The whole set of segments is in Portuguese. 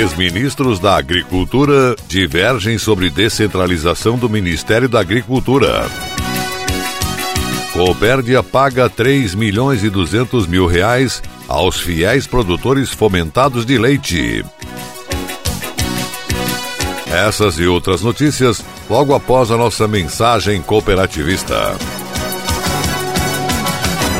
Ex-ministros da Agricultura divergem sobre descentralização do Ministério da Agricultura. Copérdia paga 3 milhões e 200 mil reais aos fiéis produtores fomentados de leite. Essas e outras notícias logo após a nossa mensagem cooperativista.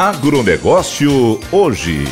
Agronegócio hoje.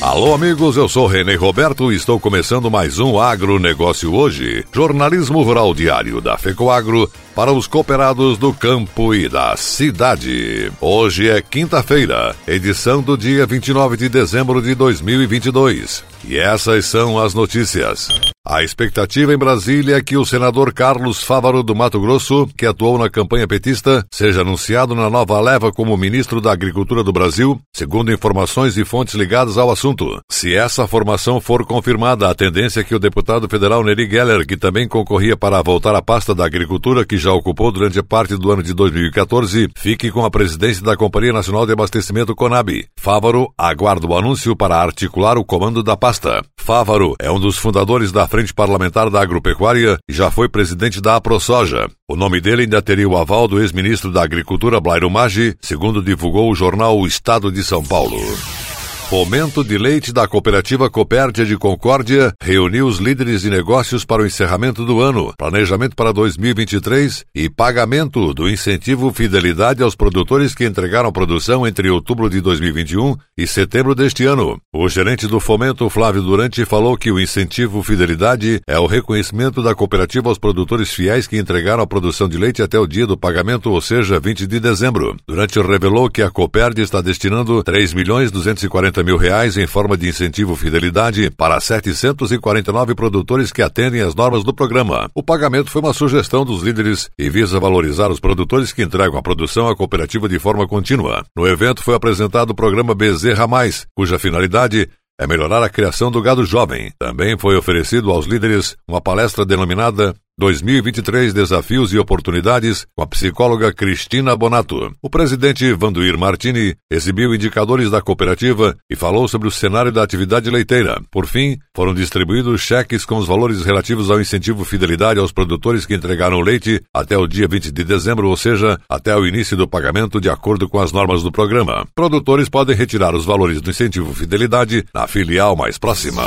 Alô, amigos, eu sou René Roberto e estou começando mais um Agronegócio hoje. Jornalismo Rural Diário da FECOAGro para os cooperados do campo e da cidade. Hoje é quinta-feira, edição do dia 29 de dezembro de 2022. E essas são as notícias. A expectativa em Brasília é que o senador Carlos Fávaro do Mato Grosso, que atuou na campanha petista, seja anunciado na nova leva como ministro da Agricultura do Brasil, segundo informações e fontes ligadas ao assunto. Se essa formação for confirmada, a tendência é que o deputado federal Neri Geller, que também concorria para voltar à pasta da Agricultura, que já ocupou durante parte do ano de 2014, fique com a presidência da Companhia Nacional de Abastecimento Conab. Fávaro aguarda o anúncio para articular o comando da pasta. Fávaro é um dos fundadores da Frente Parlamentar da Agropecuária e já foi presidente da AproSoja. O nome dele ainda teria o aval do ex-ministro da Agricultura, Blairo Maggi, segundo divulgou o jornal O Estado de São Paulo. Fomento de Leite da Cooperativa Copérdia de Concórdia reuniu os líderes de negócios para o encerramento do ano, planejamento para 2023 e pagamento do incentivo Fidelidade aos produtores que entregaram produção entre outubro de 2021 e setembro deste ano. O gerente do Fomento, Flávio Durante, falou que o incentivo Fidelidade é o reconhecimento da cooperativa aos produtores fiéis que entregaram a produção de leite até o dia do pagamento, ou seja, 20 de dezembro. Durante revelou que a Copérdia está destinando 3 milhões 240 mil reais em forma de incentivo fidelidade para 749 produtores que atendem às normas do programa. O pagamento foi uma sugestão dos líderes e visa valorizar os produtores que entregam a produção à cooperativa de forma contínua. No evento foi apresentado o programa Bezerra Mais, cuja finalidade é melhorar a criação do gado jovem. Também foi oferecido aos líderes uma palestra denominada 2023 Desafios e Oportunidades com a psicóloga Cristina Bonato. O presidente Vanduir Martini exibiu indicadores da cooperativa e falou sobre o cenário da atividade leiteira. Por fim, foram distribuídos cheques com os valores relativos ao incentivo fidelidade aos produtores que entregaram leite até o dia 20 de dezembro, ou seja, até o início do pagamento de acordo com as normas do programa. Produtores podem retirar os valores do incentivo fidelidade na filial mais próxima.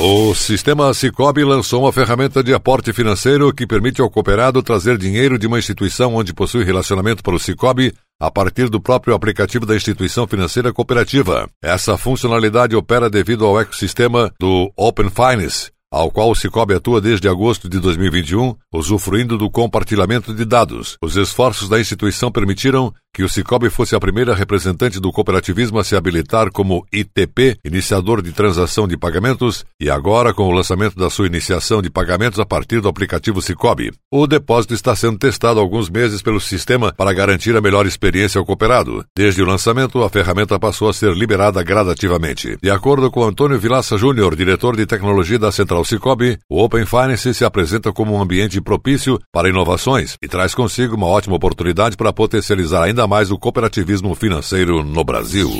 O sistema Cicobi lançou uma ferramenta de aporte financeiro que permite ao cooperado trazer dinheiro de uma instituição onde possui relacionamento para o Cicobi a partir do próprio aplicativo da instituição financeira cooperativa. Essa funcionalidade opera devido ao ecossistema do Open Finance, ao qual o Cicobi atua desde agosto de 2021, usufruindo do compartilhamento de dados. Os esforços da instituição permitiram que o Cicobi fosse a primeira representante do cooperativismo a se habilitar como ITP, iniciador de transação de pagamentos, e agora com o lançamento da sua iniciação de pagamentos a partir do aplicativo Cicobi. O depósito está sendo testado há alguns meses pelo sistema para garantir a melhor experiência ao cooperado. Desde o lançamento, a ferramenta passou a ser liberada gradativamente. De acordo com Antônio Vilaça Júnior, diretor de tecnologia da Central Cicobi, o Open Finance se apresenta como um ambiente propício para inovações e traz consigo uma ótima oportunidade para potencializar ainda mais o cooperativismo financeiro no Brasil.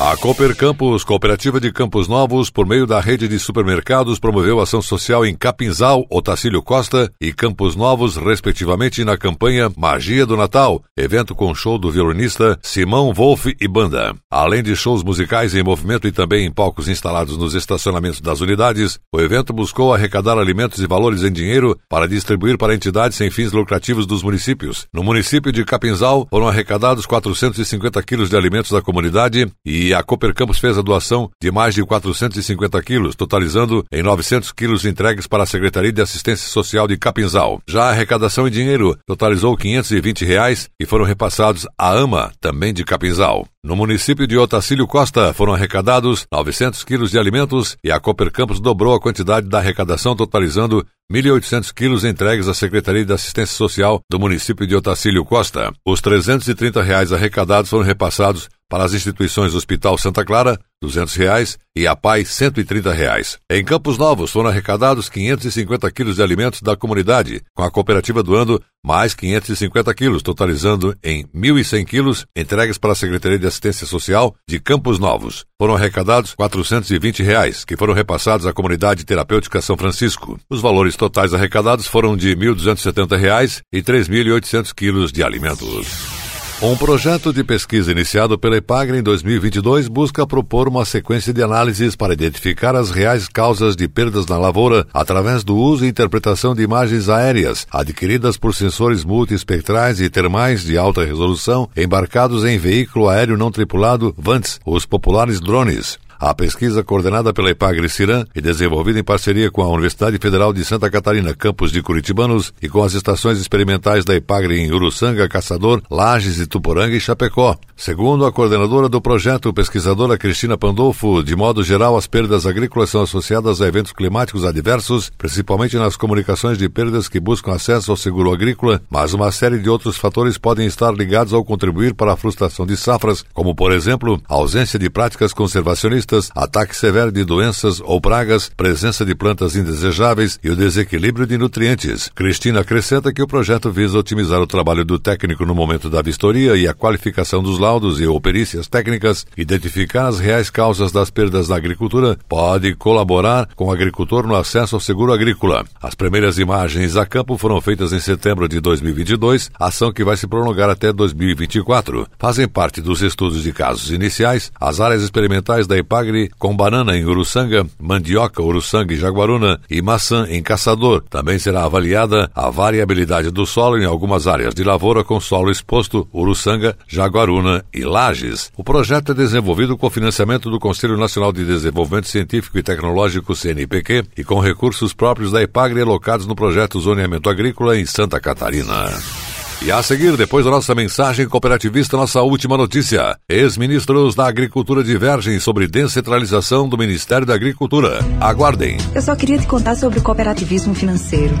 A Cooper Campus, Cooperativa de Campos Novos, por meio da rede de supermercados, promoveu ação social em Capinzal, Otacílio Costa e Campos Novos, respectivamente, na campanha Magia do Natal, evento com show do violinista Simão Wolff e banda. Além de shows musicais em movimento e também em palcos instalados nos estacionamentos das unidades, o evento buscou arrecadar alimentos e valores em dinheiro para distribuir para entidades sem fins lucrativos dos municípios. No município de Capinzal, foram arrecadados 450 quilos de alimentos da comunidade e e a Cooper Campus fez a doação de mais de 450 quilos, totalizando em 900 quilos entregues para a Secretaria de Assistência Social de Capinzal. Já a arrecadação em dinheiro totalizou 520 reais e foram repassados à AMA, também de Capinzal. No município de Otacílio Costa foram arrecadados 900 quilos de alimentos e a Cooper Campus dobrou a quantidade da arrecadação, totalizando 1.800 quilos entregues à Secretaria de Assistência Social do município de Otacílio Costa. Os 330 reais arrecadados foram repassados para as instituições Hospital Santa Clara, 200 reais, e a PAI, 130 reais. Em Campos Novos foram arrecadados 550 quilos de alimentos da comunidade, com a cooperativa doando mais 550 quilos, totalizando em 1.100 quilos entregues para a Secretaria de Assistência Social de Campos Novos. Foram arrecadados 420 reais, que foram repassados à comunidade terapêutica São Francisco. Os valores totais arrecadados foram de 1.270 reais e 3.800 quilos de alimentos. Um projeto de pesquisa iniciado pela Epagre em 2022 busca propor uma sequência de análises para identificar as reais causas de perdas na lavoura através do uso e interpretação de imagens aéreas adquiridas por sensores multiespectrais e termais de alta resolução embarcados em veículo aéreo não tripulado VANTS, os populares drones. A pesquisa, coordenada pela Ipagre Ciran e desenvolvida em parceria com a Universidade Federal de Santa Catarina, campus de Curitibanos, e com as estações experimentais da Ipagre em Uruçanga, Caçador, Lages, Tuporanga e Chapecó. Segundo a coordenadora do projeto, pesquisadora Cristina Pandolfo, de modo geral, as perdas agrícolas são associadas a eventos climáticos adversos, principalmente nas comunicações de perdas que buscam acesso ao seguro agrícola, mas uma série de outros fatores podem estar ligados ao contribuir para a frustração de safras, como, por exemplo, a ausência de práticas conservacionistas ataque severo de doenças ou pragas, presença de plantas indesejáveis e o desequilíbrio de nutrientes. Cristina acrescenta que o projeto visa otimizar o trabalho do técnico no momento da vistoria e a qualificação dos laudos e ou perícias técnicas, identificar as reais causas das perdas na agricultura, pode colaborar com o agricultor no acesso ao seguro agrícola. As primeiras imagens a campo foram feitas em setembro de 2022, ação que vai se prolongar até 2024. Fazem parte dos estudos de casos iniciais as áreas experimentais da EPA Com banana em Uruçanga, mandioca, Uruçanga e Jaguaruna e maçã em Caçador. Também será avaliada a variabilidade do solo em algumas áreas de lavoura com solo exposto, Uruçanga, Jaguaruna e Lages. O projeto é desenvolvido com financiamento do Conselho Nacional de Desenvolvimento Científico e Tecnológico, CNPq, e com recursos próprios da Ipagre alocados no projeto Zoneamento Agrícola em Santa Catarina. E a seguir, depois da nossa mensagem cooperativista, nossa última notícia. Ex-ministros da Agricultura divergem sobre descentralização do Ministério da Agricultura. Aguardem. Eu só queria te contar sobre o cooperativismo financeiro.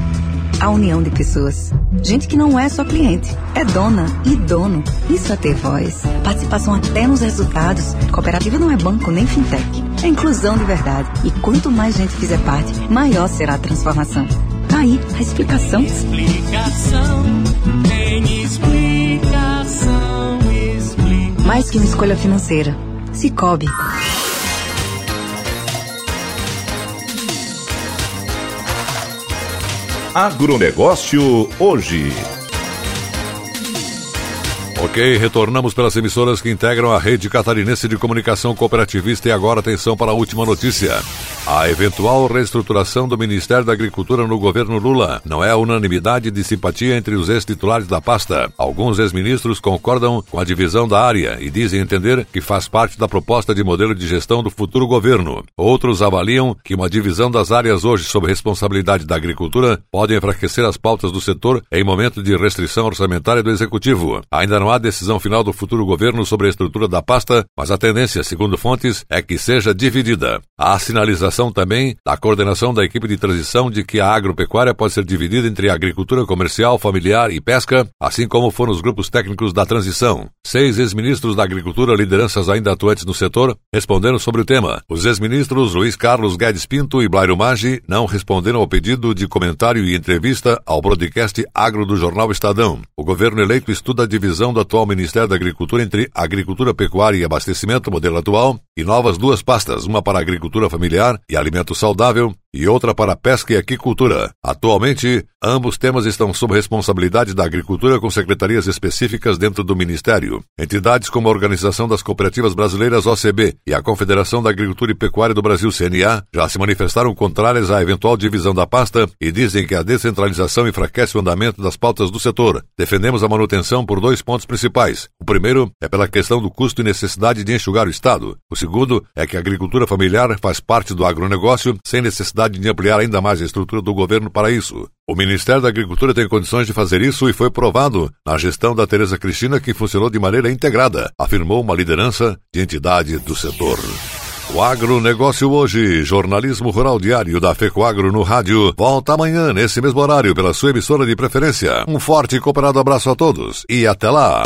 A união de pessoas. Gente que não é só cliente, é dona e dono. Isso é ter voz. Participação até nos resultados. Cooperativa não é banco nem fintech. É inclusão de verdade. E quanto mais gente fizer parte, maior será a transformação. Tá aí a explicação. Explicação, tem explicação, explicação. Mais que uma escolha financeira. Cicobi. Agronegócio hoje. Ok, retornamos pelas emissoras que integram a rede catarinense de comunicação cooperativista e agora atenção para a última notícia. A eventual reestruturação do Ministério da Agricultura no governo Lula não é a unanimidade de simpatia entre os ex-titulares da pasta. Alguns ex-ministros concordam com a divisão da área e dizem entender que faz parte da proposta de modelo de gestão do futuro governo. Outros avaliam que uma divisão das áreas hoje sob responsabilidade da agricultura pode enfraquecer as pautas do setor em momento de restrição orçamentária do executivo. Ainda não há decisão final do futuro governo sobre a estrutura da pasta, mas a tendência, segundo fontes, é que seja dividida. A sinalização também da coordenação da equipe de transição de que a agropecuária pode ser dividida entre agricultura comercial, familiar e pesca, assim como foram os grupos técnicos da transição. Seis ex-ministros da agricultura, lideranças ainda atuantes no setor, responderam sobre o tema. Os ex-ministros Luiz Carlos Guedes Pinto e Blairo Maggi não responderam ao pedido de comentário e entrevista ao broadcast Agro do jornal Estadão. O governo eleito estuda a divisão do atual Ministério da Agricultura entre agricultura, pecuária e abastecimento, modelo atual, e novas duas pastas, uma para agricultura familiar e alimento saudável e outra para pesca e aquicultura. Atualmente, ambos temas estão sob responsabilidade da Agricultura com secretarias específicas dentro do Ministério. Entidades como a Organização das Cooperativas Brasileiras OCB e a Confederação da Agricultura e Pecuária do Brasil CNA já se manifestaram contrárias à eventual divisão da pasta e dizem que a descentralização enfraquece o andamento das pautas do setor. Defendemos a manutenção por dois pontos principais. O primeiro é pela questão do custo e necessidade de enxugar o Estado. O segundo é que a agricultura familiar faz parte do agronegócio sem necessidade de ampliar ainda mais a estrutura do governo para isso. O Ministério da Agricultura tem condições de fazer isso e foi provado na gestão da Tereza Cristina que funcionou de maneira integrada, afirmou uma liderança de entidade do setor. O agronegócio hoje, jornalismo rural diário da FECOAGro no rádio, volta amanhã nesse mesmo horário pela sua emissora de preferência. Um forte e cooperado abraço a todos e até lá!